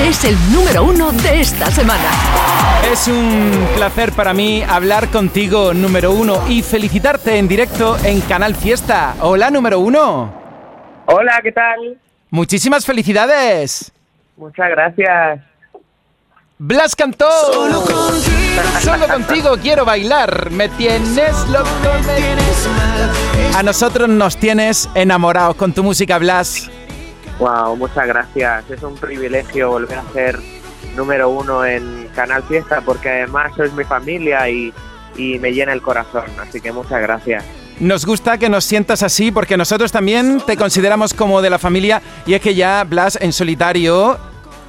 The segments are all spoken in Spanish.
este es el número uno de esta semana. Es un placer para mí hablar contigo, número uno, y felicitarte en directo en Canal Fiesta. Hola, número uno. Hola, ¿qué tal? Muchísimas felicidades. Muchas gracias. Blas cantó. Solo contigo, Solo contigo quiero bailar. Me tienes loco, me tienes mal. A nosotros nos tienes enamorados con tu música, Blas. Wow, muchas gracias. Es un privilegio volver a ser número uno en Canal Fiesta porque además sois mi familia y, y me llena el corazón. Así que muchas gracias. Nos gusta que nos sientas así porque nosotros también te consideramos como de la familia y es que ya Blas en solitario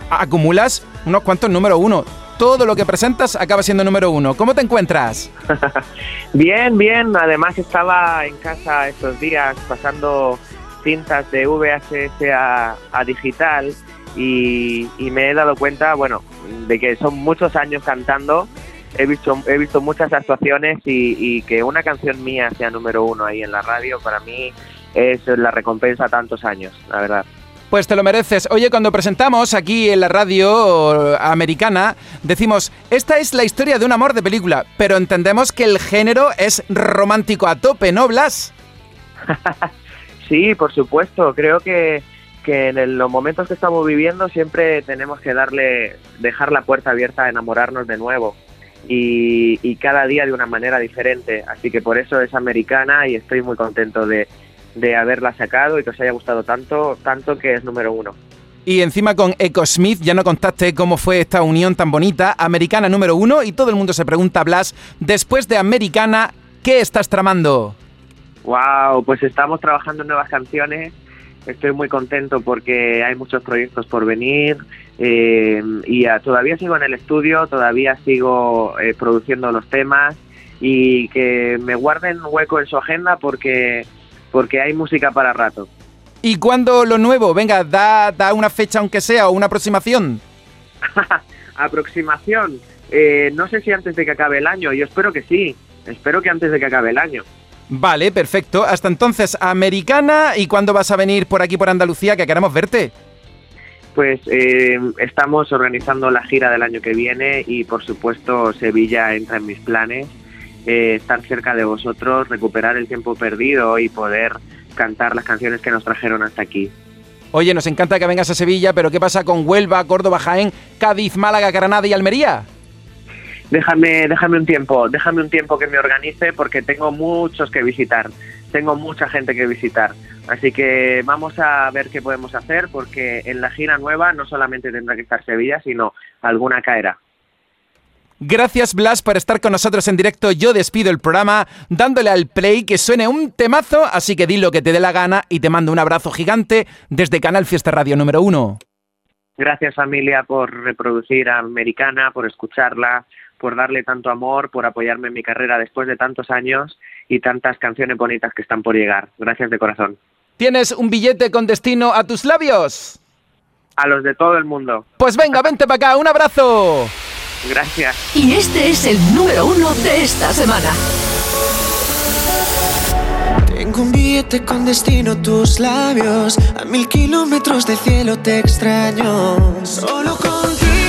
acumulas unos cuantos número uno. Todo lo que presentas acaba siendo número uno. ¿Cómo te encuentras? bien, bien. Además estaba en casa estos días pasando cintas de VHS a, digital y, me he dado cuenta, bueno, de que son muchos años cantando. He visto, he visto muchas actuaciones y, y que una canción mía sea número uno ahí en la radio, para mí es la recompensa tantos años, la verdad. Pues te lo mereces. Oye, cuando presentamos aquí en la radio americana, decimos, esta es la historia de un amor de película, pero entendemos que el género es romántico a tope, ¿no, Blas? sí, por supuesto. Creo que, que en los momentos que estamos viviendo siempre tenemos que darle, dejar la puerta abierta a enamorarnos de nuevo. Y, y cada día de una manera diferente. Así que por eso es americana y estoy muy contento de, de haberla sacado y que os haya gustado tanto, tanto que es número uno. Y encima con Echo Smith ya no contaste cómo fue esta unión tan bonita, americana número uno, y todo el mundo se pregunta, Blas, después de americana, ¿qué estás tramando? Wow, pues estamos trabajando en nuevas canciones, estoy muy contento porque hay muchos proyectos por venir eh, y todavía sigo en el estudio, todavía sigo eh, produciendo los temas y que me guarden hueco en su agenda porque porque hay música para rato. ¿Y cuándo lo nuevo? Venga, da, da una fecha aunque sea o una aproximación. aproximación. Eh, no sé si antes de que acabe el año. Yo espero que sí. Espero que antes de que acabe el año. Vale, perfecto. Hasta entonces, americana. ¿Y cuándo vas a venir por aquí, por Andalucía, que queremos verte? Pues eh, estamos organizando la gira del año que viene y por supuesto Sevilla entra en mis planes eh, estar cerca de vosotros, recuperar el tiempo perdido y poder cantar las canciones que nos trajeron hasta aquí. Oye, nos encanta que vengas a Sevilla, pero ¿qué pasa con Huelva, Córdoba, Jaén, Cádiz, Málaga, Granada y Almería? Déjame, déjame un tiempo, déjame un tiempo que me organice porque tengo muchos que visitar, tengo mucha gente que visitar. Así que vamos a ver qué podemos hacer porque en la gira nueva no solamente tendrá que estar Sevilla, sino alguna caerá. Gracias Blas por estar con nosotros en directo. Yo despido el programa dándole al play que suene un temazo, así que di lo que te dé la gana y te mando un abrazo gigante desde Canal Fiesta Radio número uno. Gracias familia por reproducir a Americana, por escucharla, por darle tanto amor, por apoyarme en mi carrera después de tantos años y tantas canciones bonitas que están por llegar. Gracias de corazón. ¿Tienes un billete con destino a tus labios? A los de todo el mundo. Pues venga, vente para acá, un abrazo. Gracias. Y este es el número uno de esta semana. Un billete con destino tus labios. A mil kilómetros de cielo te extraño. Solo contigo.